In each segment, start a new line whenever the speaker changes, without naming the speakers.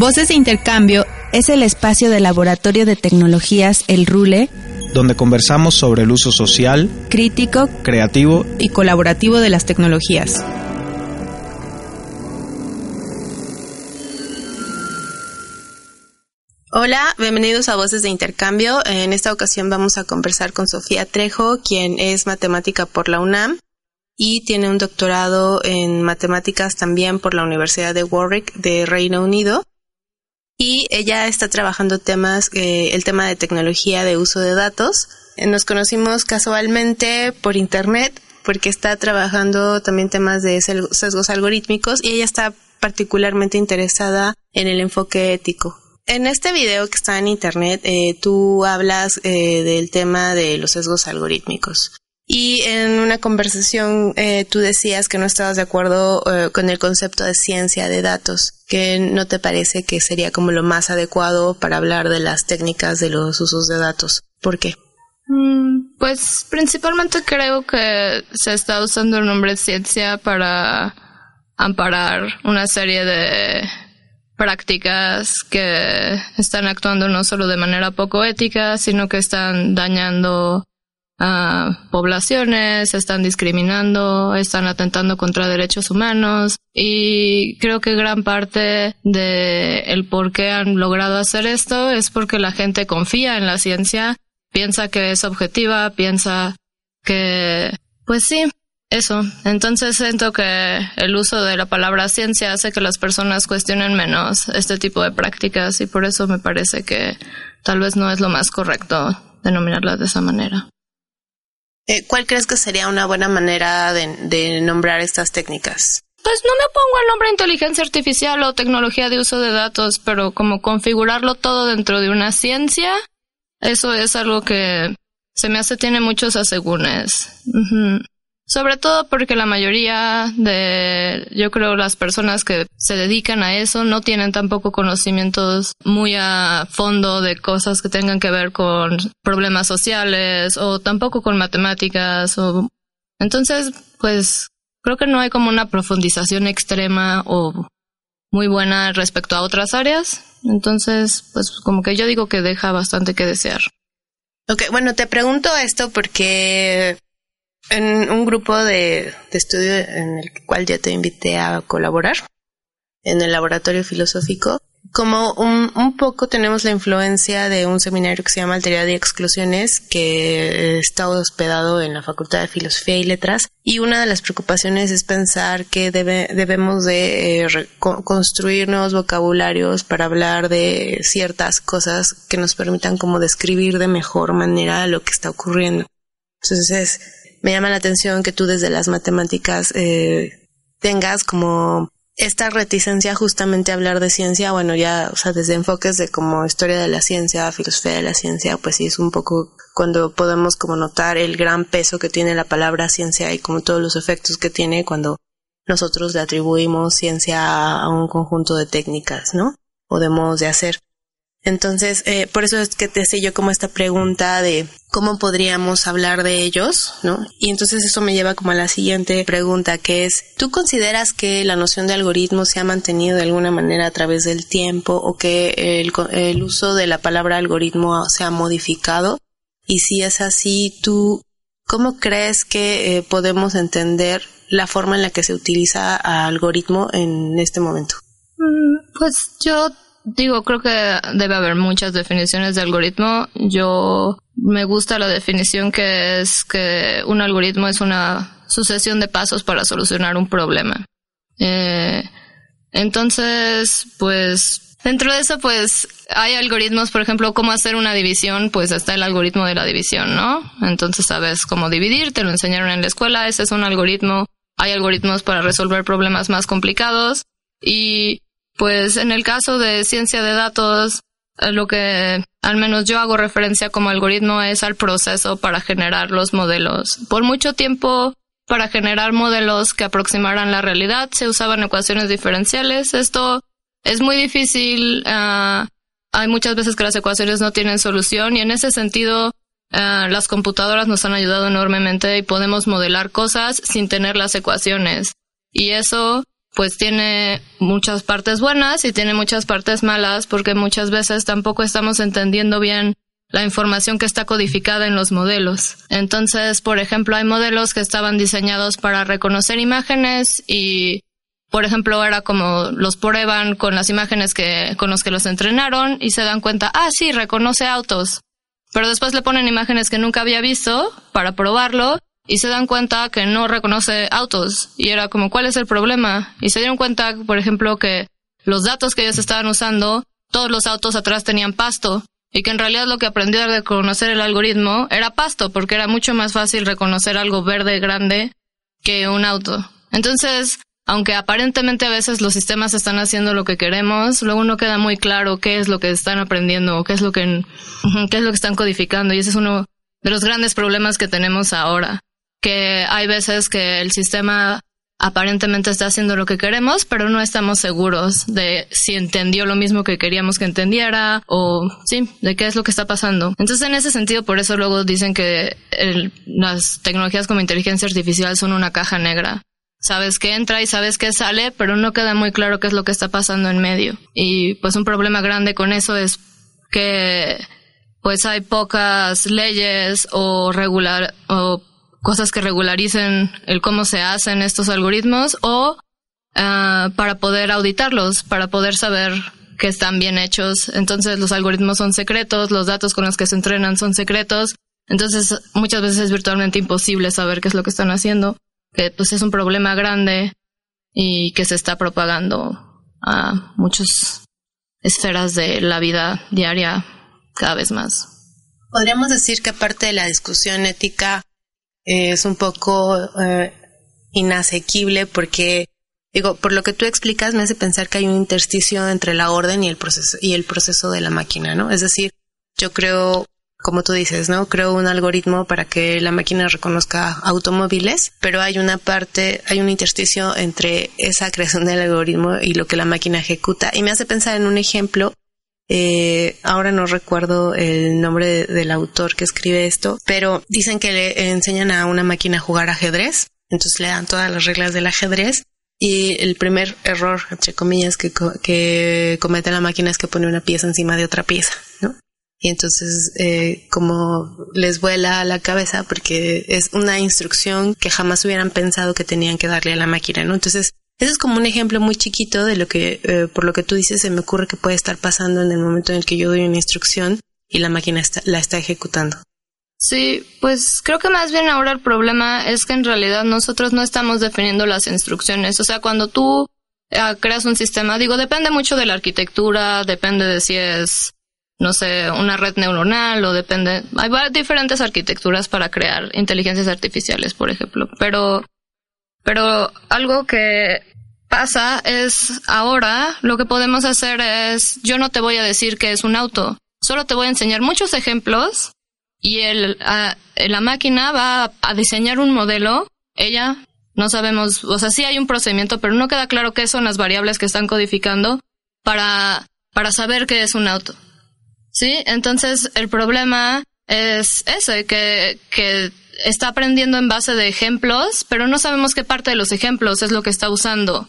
Voces de Intercambio es el espacio del Laboratorio de Tecnologías El Rule,
donde conversamos sobre el uso social,
crítico,
creativo
y colaborativo de las tecnologías.
Hola, bienvenidos a Voces de Intercambio. En esta ocasión vamos a conversar con Sofía Trejo, quien es matemática por la UNAM y tiene un doctorado en matemáticas también por la Universidad de Warwick de Reino Unido y ella está trabajando temas, eh, el tema de tecnología de uso de datos. Eh, nos conocimos casualmente por internet porque está trabajando también temas de sesgos algorítmicos y ella está particularmente interesada en el enfoque ético. En este video que está en internet, eh, tú hablas del tema de los sesgos algorítmicos. Y en una conversación eh, tú decías que no estabas de acuerdo eh, con el concepto de ciencia de datos, que no te parece que sería como lo más adecuado para hablar de las técnicas de los usos de datos. ¿Por qué?
Mm, pues principalmente creo que se está usando el nombre ciencia para amparar una serie de prácticas que están actuando no solo de manera poco ética, sino que están dañando poblaciones, están discriminando, están atentando contra derechos humanos y creo que gran parte de el por qué han logrado hacer esto es porque la gente confía en la ciencia, piensa que es objetiva, piensa que pues sí, eso. Entonces siento que el uso de la palabra ciencia hace que las personas cuestionen menos este tipo de prácticas y por eso me parece que tal vez no es lo más correcto denominarlas de esa manera.
Eh, ¿Cuál crees que sería una buena manera de, nombrar estas técnicas?
Pues no me pongo el nombre inteligencia artificial o tecnología de uso de datos, pero como configurarlo todo dentro de una ciencia, eso es algo que se me hace tiene muchos asegúnes. Sobre todo porque la mayoría de, yo creo, las personas que se dedican a eso no tienen tampoco conocimientos muy a fondo de cosas que tengan que ver con problemas sociales o tampoco con matemáticas o, entonces, pues, creo que no hay como una profundización extrema o muy buena respecto a otras áreas. Entonces, pues, como que yo digo que deja bastante que desear.
Ok, bueno, te pregunto esto porque en un grupo de, estudio en el cual ya te invité a colaborar, en el laboratorio filosófico, como un, un, poco tenemos la influencia de un seminario que se llama Alteridad y Exclusiones, que está hospedado en la Facultad de Filosofía y Letras, y una de las preocupaciones es pensar que debe, debemos de eh, construir nuevos vocabularios para hablar de ciertas cosas que nos permitan como describir de mejor manera lo que está ocurriendo. Entonces, me llama la atención que tú desde las matemáticas eh, tengas como esta reticencia justamente a hablar de ciencia, bueno, ya, o sea, desde enfoques de como historia de la ciencia, filosofía de la ciencia, pues sí es un poco cuando podemos como notar el gran peso que tiene la palabra ciencia y como todos los efectos que tiene cuando nosotros le atribuimos ciencia a un conjunto de técnicas, ¿no? O de modos de hacer. Entonces, eh, por eso es que te sé yo como esta pregunta de cómo podríamos hablar de ellos, ¿no? Y entonces eso me lleva como a la siguiente pregunta, que es, ¿tú consideras que la noción de algoritmo se ha mantenido de alguna manera a través del tiempo o que el, uso de la palabra algoritmo se ha modificado? Y si es así, ¿tú cómo crees que eh, podemos entender la forma en la que se utiliza algoritmo en este momento?
Mm, pues yo Digo, creo que debe haber muchas definiciones de algoritmo. Yo me gusta la definición que es que un algoritmo es una sucesión de pasos para solucionar un problema. Eh, entonces, pues, dentro de eso, pues, hay algoritmos, por ejemplo, cómo hacer una división, pues está el algoritmo de la división, ¿no? Entonces sabes cómo dividir, te lo enseñaron en la escuela, ese es un algoritmo. Hay algoritmos para resolver problemas más complicados y pues en el caso de ciencia de datos, eh, lo que al menos yo hago referencia como algoritmo es al proceso para generar los modelos. Por mucho tiempo, para generar modelos que aproximaran la realidad, se usaban ecuaciones diferenciales. Esto es muy difícil. Ah, hay muchas veces que las ecuaciones no tienen solución y en ese sentido ah, las computadoras nos han ayudado enormemente y podemos modelar cosas sin tener las ecuaciones. Y eso pues tiene muchas partes buenas y tiene muchas partes malas porque muchas veces tampoco estamos entendiendo bien la información que está codificada en los modelos. Entonces, por ejemplo, hay modelos que estaban diseñados para reconocer imágenes y, por ejemplo, era como los prueban con las imágenes que, con los que los entrenaron y se dan cuenta, ah, sí, reconoce autos. Pero después le ponen imágenes que nunca había visto para probarlo y se dan cuenta que no reconoce autos. Y era como, ¿cuál es el problema? Y se dieron cuenta, por ejemplo, que los datos que ellos estaban usando, todos los autos atrás tenían pasto y que en realidad lo que aprendió a reconocer el algoritmo era pasto, porque era mucho más fácil reconocer algo verde grande que un auto. Entonces, aunque aparentemente a veces los sistemas están haciendo lo que queremos, luego no queda muy claro qué es lo que están aprendiendo o qué es lo que, qué es lo que están codificando. Y ese es uno de los grandes problemas que tenemos ahora, que hay veces que el sistema aparentemente está haciendo lo que queremos, pero no estamos seguros de si entendió lo mismo que queríamos que entendiera o sí, de qué es lo que está pasando. Entonces, en ese sentido, por eso luego dicen que las tecnologías como inteligencia artificial son una caja negra. Sabes que entra y sabes que sale, pero no queda muy claro qué es lo que está pasando en medio. Y pues un problema grande con eso es que pues hay pocas leyes o regular o cosas que regularicen el cómo se hacen estos algoritmos o ah, para poder auditarlos, para poder saber que están bien hechos. Entonces los algoritmos son secretos, los datos con los que se entrenan son secretos. Entonces muchas veces es virtualmente imposible saber qué es lo que están haciendo, que pues es un problema grande y que se está propagando a muchas esferas de la vida diaria cada vez más.
Podríamos decir que aparte de la discusión ética es un poco eh, inasequible porque digo por lo que tú explicas me hace pensar que hay un intersticio entre la orden y el proceso y el proceso de la máquina no es decir yo creo como tú dices no creo un algoritmo para que la máquina reconozca automóviles pero hay una parte hay un intersticio entre esa creación del algoritmo y lo que la máquina ejecuta. Y me hace pensar en un ejemplo eh, ahora no recuerdo el nombre del autor que escribe esto, pero dicen que le enseñan a una máquina a jugar ajedrez, entonces le dan todas las reglas del ajedrez y el primer error, entre comillas, que, comete la máquina es que pone una pieza encima de otra pieza, ¿no? Y entonces, eh, como les vuela a la cabeza porque es una instrucción que jamás hubieran pensado que tenían que darle a la máquina, ¿no? Entonces, eso es como un ejemplo muy chiquito de lo que, eh, por lo que tú dices, se me ocurre que puede estar pasando en el momento en el que yo doy una instrucción y la máquina la está ejecutando.
Sí, pues creo que más bien ahora el problema es que en realidad nosotros no estamos definiendo las instrucciones. O sea, cuando tú eh, creas un sistema, digo, depende mucho de la arquitectura, depende de si es, no sé, una red neuronal o depende, hay diferentes arquitecturas para crear inteligencias artificiales, por ejemplo. Pero, pero algo que pasa es ahora lo que podemos hacer es, yo no te voy a decir que es un auto, solo te voy a enseñar muchos ejemplos y el, la máquina va a diseñar un modelo, ella no sabemos, o sea, sí hay un procedimiento, pero no queda claro qué son las variables que están codificando para, para saber qué es un auto. ¿Sí? Entonces, el problema es ese, que, que está aprendiendo en base de ejemplos, pero no sabemos qué parte de los ejemplos es lo que está usando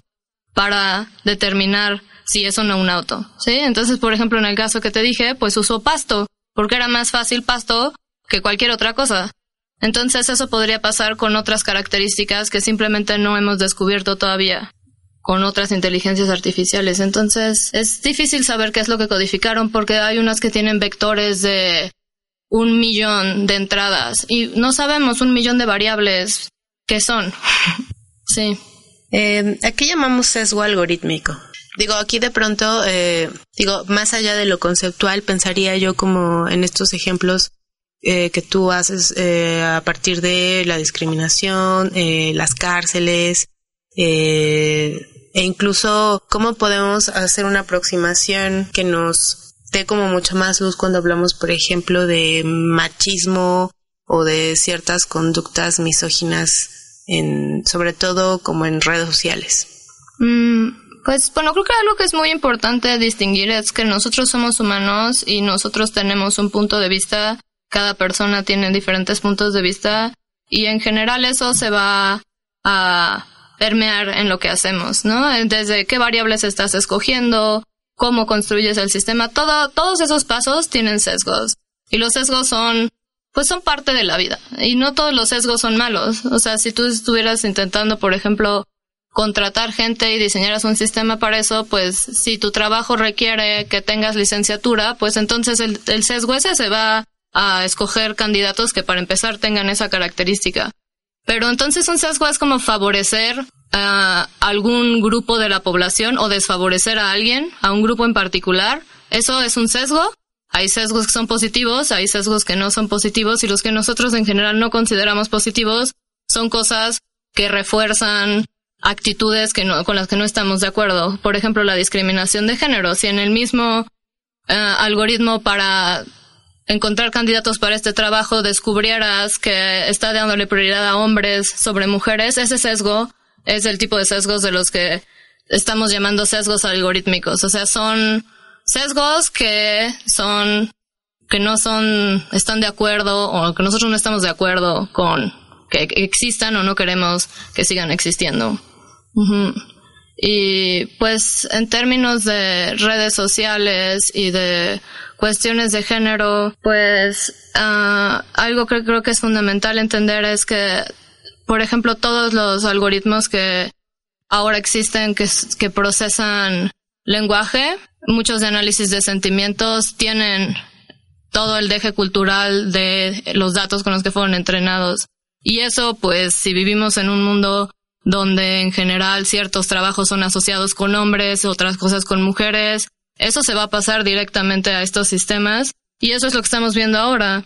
para determinar si es o no un auto, ¿sí? Entonces, por ejemplo, en el caso que te dije, pues usó pasto, porque era más fácil pasto que cualquier otra cosa. Entonces, eso podría pasar con otras características que simplemente no hemos descubierto todavía con otras inteligencias artificiales. Entonces, es difícil saber qué es lo que codificaron porque hay unas que tienen vectores de un millón de entradas y no sabemos un millón de variables que son. sí.
Eh, aquí llamamos sesgo algorítmico. Digo, aquí de pronto, eh, digo, más allá de lo conceptual, pensaría yo como en estos ejemplos eh, que tú haces eh, a partir de la discriminación, eh, las cárceles, e incluso cómo podemos hacer una aproximación que nos dé como mucho más luz cuando hablamos, por ejemplo, de machismo o de ciertas conductas misóginas en, sobre todo como en redes sociales?
Mm, pues bueno, creo que algo que es muy importante distinguir es que nosotros somos humanos y nosotros tenemos un punto de vista, cada persona tiene diferentes puntos de vista y en general eso se va a permear en lo que hacemos, ¿no? Desde qué variables estás escogiendo, cómo construyes el sistema, todo, todos esos pasos tienen sesgos. Y los sesgos son, pues son parte de la vida. Y no todos los sesgos son malos. O sea, si tú estuvieras intentando, por ejemplo, contratar gente y diseñaras un sistema para eso, pues si tu trabajo requiere que tengas licenciatura, pues entonces el, el sesgo ese se va a escoger candidatos que para empezar tengan esa característica. Pero entonces un sesgo es como favorecer a algún grupo de la población o desfavorecer a alguien, a un grupo en particular. Eso es un sesgo. Hay sesgos que son positivos, hay sesgos que no son positivos y los que nosotros en general no consideramos positivos son cosas que refuerzan actitudes que no, con las que no estamos de acuerdo. Por ejemplo, la discriminación de género. Si en el mismo eh, algoritmo para encontrar candidatos para este trabajo descubrieras que está dándole prioridad a hombres sobre mujeres, ese sesgo es el tipo de sesgos de los que estamos llamando sesgos algorítmicos. O sea, son sesgos que son, que no son, están de acuerdo o que nosotros no estamos de acuerdo con que existan o no queremos que sigan existiendo. Y pues en términos de redes sociales y de cuestiones de género, pues uh, algo que creo que es fundamental entender es que, por ejemplo, todos los algoritmos que ahora existen que, que procesan lenguaje, muchos análisis de sentimientos tienen todo el deje cultural de los datos con los que fueron entrenados. Y eso, pues, si vivimos en un mundo donde en general ciertos trabajos son asociados con hombres, otras cosas con mujeres, eso se va a pasar directamente a estos sistemas y eso es lo que estamos viendo ahora.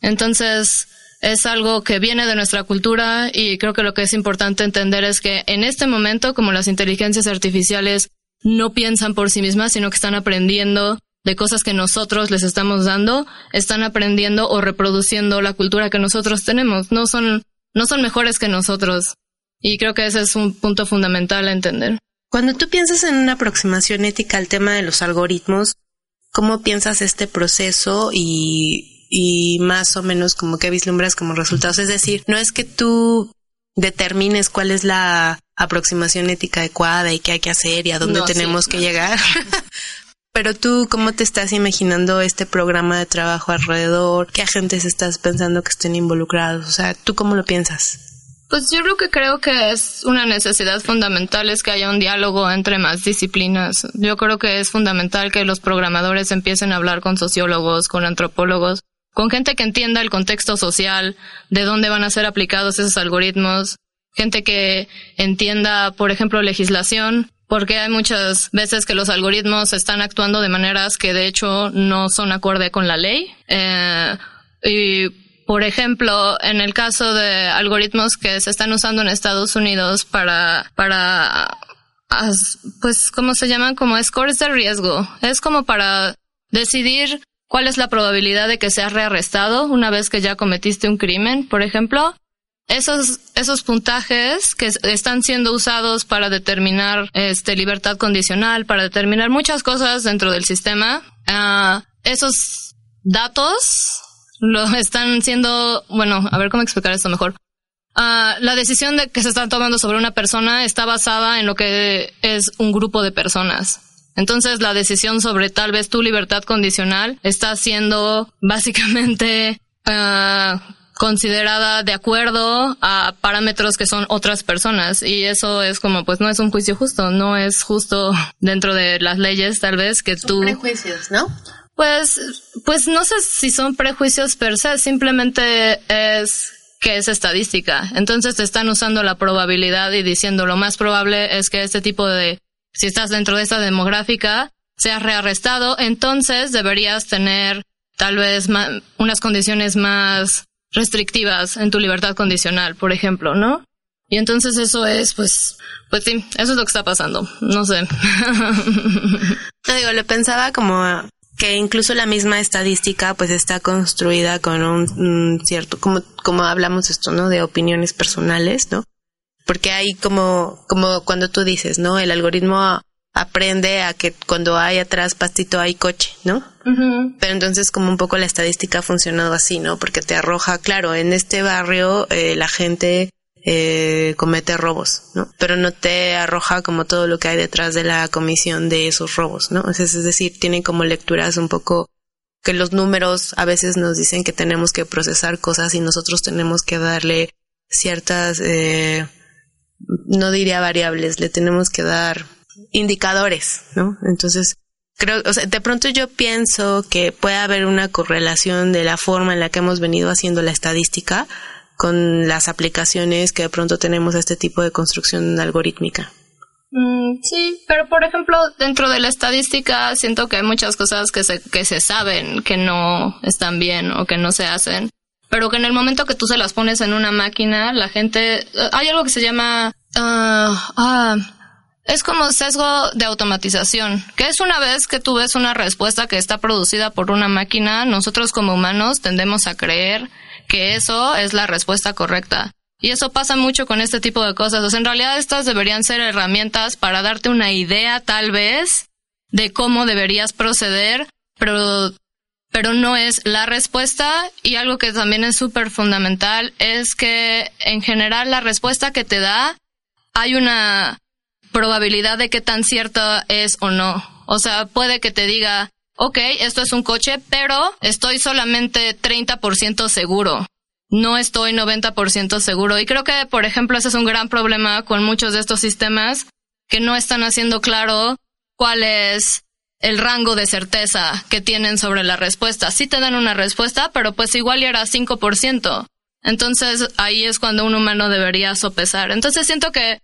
Entonces, es algo que viene de nuestra cultura y creo que lo que es importante entender es que en este momento, como las inteligencias artificiales no piensan por sí mismas, sino que están aprendiendo de cosas que nosotros les estamos dando, están aprendiendo o reproduciendo la cultura que nosotros tenemos. No son, no son mejores que nosotros. Y creo que ese es un punto fundamental a entender.
Cuando tú piensas en una aproximación ética al tema de los algoritmos, ¿cómo piensas este proceso y, y más o menos como que vislumbras como resultados? Es decir, no es que tú determines cuál es la aproximación ética adecuada y qué hay que hacer y a dónde tenemos que llegar. Pero tú, ¿cómo te estás imaginando este programa de trabajo alrededor? ¿Qué agentes estás pensando que estén involucrados? O sea, ¿tú cómo lo piensas?
Pues yo creo que creo que es una necesidad fundamental es que haya un diálogo entre más disciplinas. Yo creo que es fundamental que los programadores empiecen a hablar con sociólogos, con antropólogos, con gente que entienda el contexto social, de dónde van a ser aplicados esos algoritmos, gente que entienda, por ejemplo, legislación, porque hay muchas veces que los algoritmos están actuando de maneras que de hecho no son acorde con la ley. Eh, y por ejemplo, en el caso de algoritmos que se están usando en Estados Unidos para, para, pues, ¿cómo se llaman? Como scores de riesgo. Es como para decidir cuál es la probabilidad de que seas rearrestado una vez que ya cometiste un crimen, por ejemplo. Esos, esos puntajes que están siendo usados para determinar este, libertad condicional, para determinar muchas cosas dentro del sistema, uh, esos datos lo están siendo, bueno, a ver cómo explicar esto mejor. Uh, la decisión de que se está tomando sobre una persona está basada en lo que es un grupo de personas. Entonces la decisión sobre tal vez tu libertad condicional está siendo básicamente uh, considerada de acuerdo a parámetros que son otras personas y eso es como pues no es un juicio justo, no es justo dentro de las leyes tal vez que
son
tú
prejuicios, ¿no?
Pues, pues no sé si son prejuicios per se, simplemente es que es estadística. Entonces te están usando la probabilidad y diciendo lo más probable es que este tipo de, si estás dentro de esta demográfica, seas rearrestado, entonces deberías tener tal vez unas condiciones más restrictivas en tu libertad condicional, por ejemplo, ¿no? Y entonces eso es, pues, pues sí, eso es lo que está pasando. No sé.
no digo, le pensaba como que incluso la misma estadística pues está construida con un, cierto, como, como hablamos esto, ¿no? De opiniones personales, ¿no? Porque hay como, como cuando tú dices, ¿no? El algoritmo aprende a que cuando hay atrás pastito hay coche, ¿no? Pero entonces como un poco la estadística ha funcionado así, ¿no? Porque te arroja, claro, en este barrio eh, la gente eh, comete robos, ¿no? Pero no te arroja como todo lo que hay detrás de la comisión de esos robos, ¿no? Es, decir, tienen como lecturas un poco que los números a veces nos dicen que tenemos que procesar cosas y nosotros tenemos que darle ciertas, eh, no diría variables, le tenemos que dar indicadores, ¿no? Entonces, creo, o sea, de pronto yo pienso que puede haber una correlación de la forma en la que hemos venido haciendo la estadística con las aplicaciones que de pronto tenemos a este tipo de construcción algorítmica.
Mm, sí, pero por ejemplo, dentro de la estadística siento que hay muchas cosas que se, que se saben que no están bien o que no se hacen, pero que en el momento que tú se las pones en una máquina, la gente... Eh, hay algo que se llama... ah, ah es como sesgo de automatización, que es una vez que tú ves una respuesta que está producida por una máquina, nosotros como humanos tendemos a creer que eso es la respuesta correcta. Y eso pasa mucho con este tipo de cosas. En realidad estas deberían ser herramientas para darte una idea, tal vez, de cómo deberías proceder, pero, pero no es la respuesta. Y algo que también es súper fundamental es que, en general, la respuesta que te da, hay una probabilidad de qué tan cierta es o no. O sea, puede que te diga, ok, esto es un coche, pero estoy solamente 30% seguro. No estoy 90% seguro. Y creo que, por ejemplo, ese es un gran problema con muchos de estos sistemas que no están haciendo claro cuál es el rango de certeza que tienen sobre la respuesta. Sí te dan una respuesta, pero pues igual era 5%. Entonces ahí es cuando un humano debería sopesar. Entonces siento que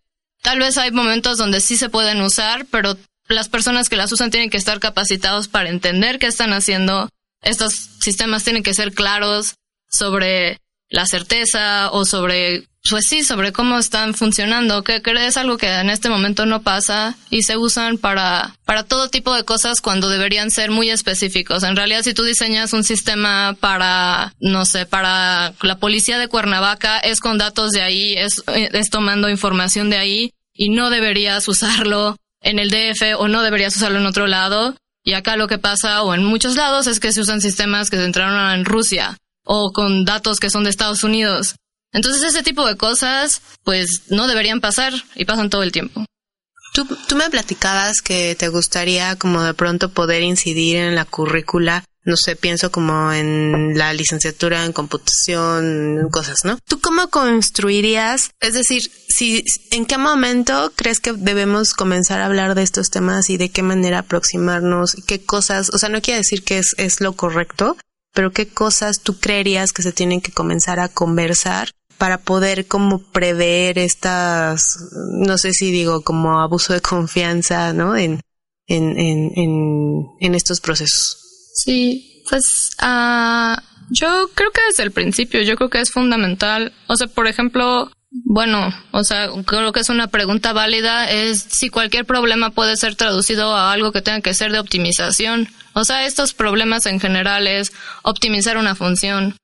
tal vez hay momentos donde sí se pueden usar, pero las personas que las usan tienen que estar capacitados para entender qué están haciendo. Estos sistemas tienen que ser claros sobre la certeza o sobre, pues sí, sobre cómo están funcionando, que es algo que en este momento no pasa y se usan para, para todo tipo de cosas cuando deberían ser muy específicos. En realidad, si tú diseñas un sistema para, no sé, para la policía de Cuernavaca, es con datos de ahí, es, es tomando información de ahí y no deberías usarlo en el DF o no deberías usarlo en otro lado. Y acá lo que pasa, o en muchos lados, es que se usan sistemas que se entraron en Rusia o con datos que son de Estados Unidos. Entonces ese tipo de cosas, pues no deberían pasar y pasan todo el tiempo.
Tú, tú me platicabas que te gustaría como de pronto poder incidir en la currícula no sé, pienso como en la licenciatura en computación, cosas, ¿no? ¿Tú cómo construirías? Es decir, si, ¿en qué momento crees que debemos comenzar a hablar de estos temas y de qué manera aproximarnos? ¿Qué cosas? O sea, no quiere decir que es, es lo correcto, pero qué cosas tú creerías que se tienen que comenzar a conversar para poder como prever estas, no sé si digo como abuso de confianza, ¿no? En, en, en, en, en estos procesos.
Sí, pues uh, yo creo que desde el principio, yo creo que es fundamental. O sea, por ejemplo, bueno, o sea, creo que es una pregunta válida, es si cualquier problema puede ser traducido a algo que tenga que ser de optimización. O sea, estos problemas en general es optimizar una función.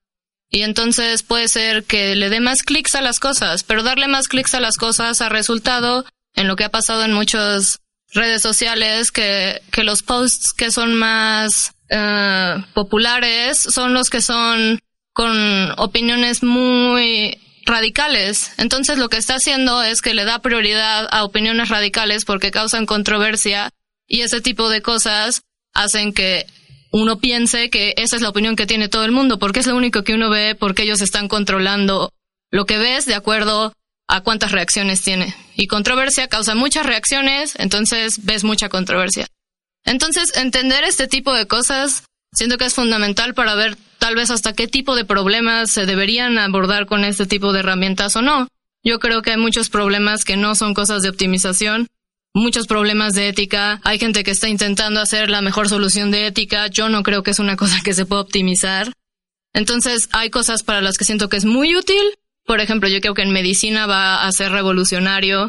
Y entonces puede ser que le dé más clics a las cosas, pero darle más clics a las cosas ha resultado en lo que ha pasado en muchas redes sociales, que, que los posts que son más eh, populares son los que son con opiniones muy radicales. Entonces lo que está haciendo es que le da prioridad a opiniones radicales porque causan controversia y ese tipo de cosas hacen que uno piense que esa es la opinión que tiene todo el mundo porque es lo único que uno ve porque ellos están controlando lo que ves de acuerdo a cuántas reacciones tiene. Y controversia causa muchas reacciones, entonces ves mucha controversia. Entonces, entender este tipo de cosas siento que es fundamental para ver tal vez hasta qué tipo de problemas se deberían abordar con este tipo de herramientas o no. Yo creo que hay muchos problemas que no son cosas de optimización, muchos problemas de ética. Hay gente que está intentando hacer la mejor solución de ética. Yo no creo que es una cosa que se pueda optimizar. Entonces, hay cosas para las que siento que es muy útil. Por ejemplo, yo creo que en medicina va a ser revolucionario.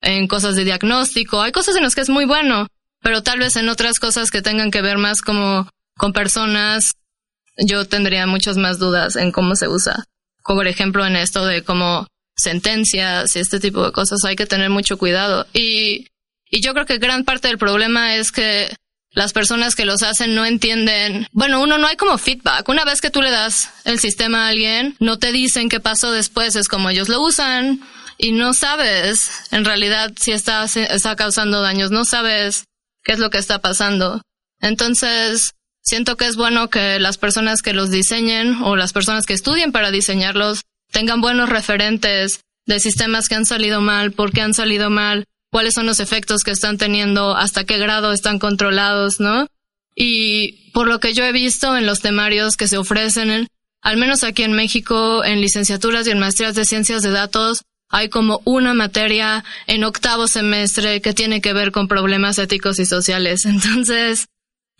En cosas de diagnóstico, hay cosas en las que es muy bueno pero tal vez en otras cosas que tengan que ver más como con personas, yo tendría muchas más dudas en cómo se usa. Como por ejemplo en esto de como sentencias y este tipo de cosas hay que tener mucho cuidado. Y, y yo creo que gran parte del problema es que las personas que los hacen no entienden. Bueno, uno no hay como feedback. Una vez que tú le das el sistema a alguien, no te dicen qué pasó después, es como ellos lo usan y no sabes en realidad si está, está causando daños, no sabes qué es lo que está pasando. Entonces, siento que es bueno que las personas que los diseñen o las personas que estudien para diseñarlos tengan buenos referentes de sistemas que han salido mal, por qué han salido mal, cuáles son los efectos que están teniendo, hasta qué grado están controlados, ¿no? Y por lo que yo he visto en los temarios que se ofrecen, al menos aquí en México, en licenciaturas y en maestrías de ciencias de datos, hay como una materia en octavo semestre que tiene que ver con problemas éticos y sociales. Entonces,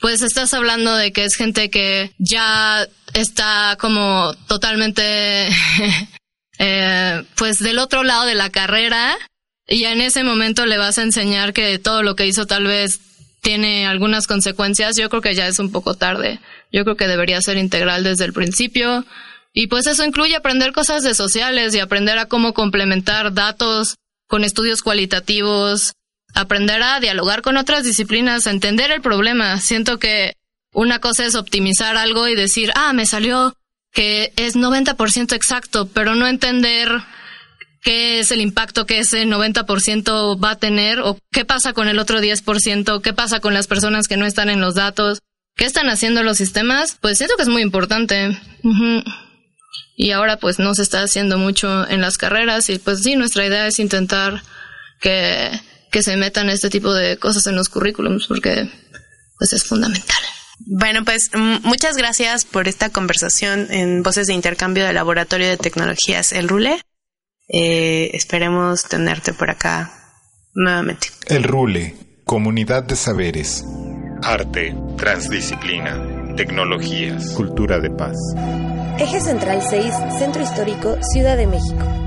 pues estás hablando de que es gente que ya está como totalmente, eh, pues del otro lado de la carrera y en ese momento le vas a enseñar que todo lo que hizo tal vez tiene algunas consecuencias, yo creo que ya es un poco tarde. Yo creo que debería ser integral desde el principio. Y pues eso incluye aprender cosas de sociales y aprender a cómo complementar datos con estudios cualitativos, aprender a dialogar con otras disciplinas, entender el problema. Siento que una cosa es optimizar algo y decir, ah, me salió que es 90% exacto, pero no entender qué es el impacto que ese 90% va a tener o qué pasa con el otro 10%, qué pasa con las personas que no están en los datos, qué están haciendo los sistemas, pues siento que es muy importante. Y ahora pues no se está haciendo mucho en las carreras y pues sí, nuestra idea es intentar que, que se metan este tipo de cosas en los currículums porque pues es fundamental.
Bueno, pues muchas gracias por esta conversación en Voces de Intercambio del Laboratorio de Tecnologías El Rule. Eh, esperemos tenerte por acá nuevamente.
El Rule, Comunidad de Saberes. Arte, transdisciplina, tecnologías, cultura de paz.
Eje Central 6, Centro Histórico, Ciudad de México.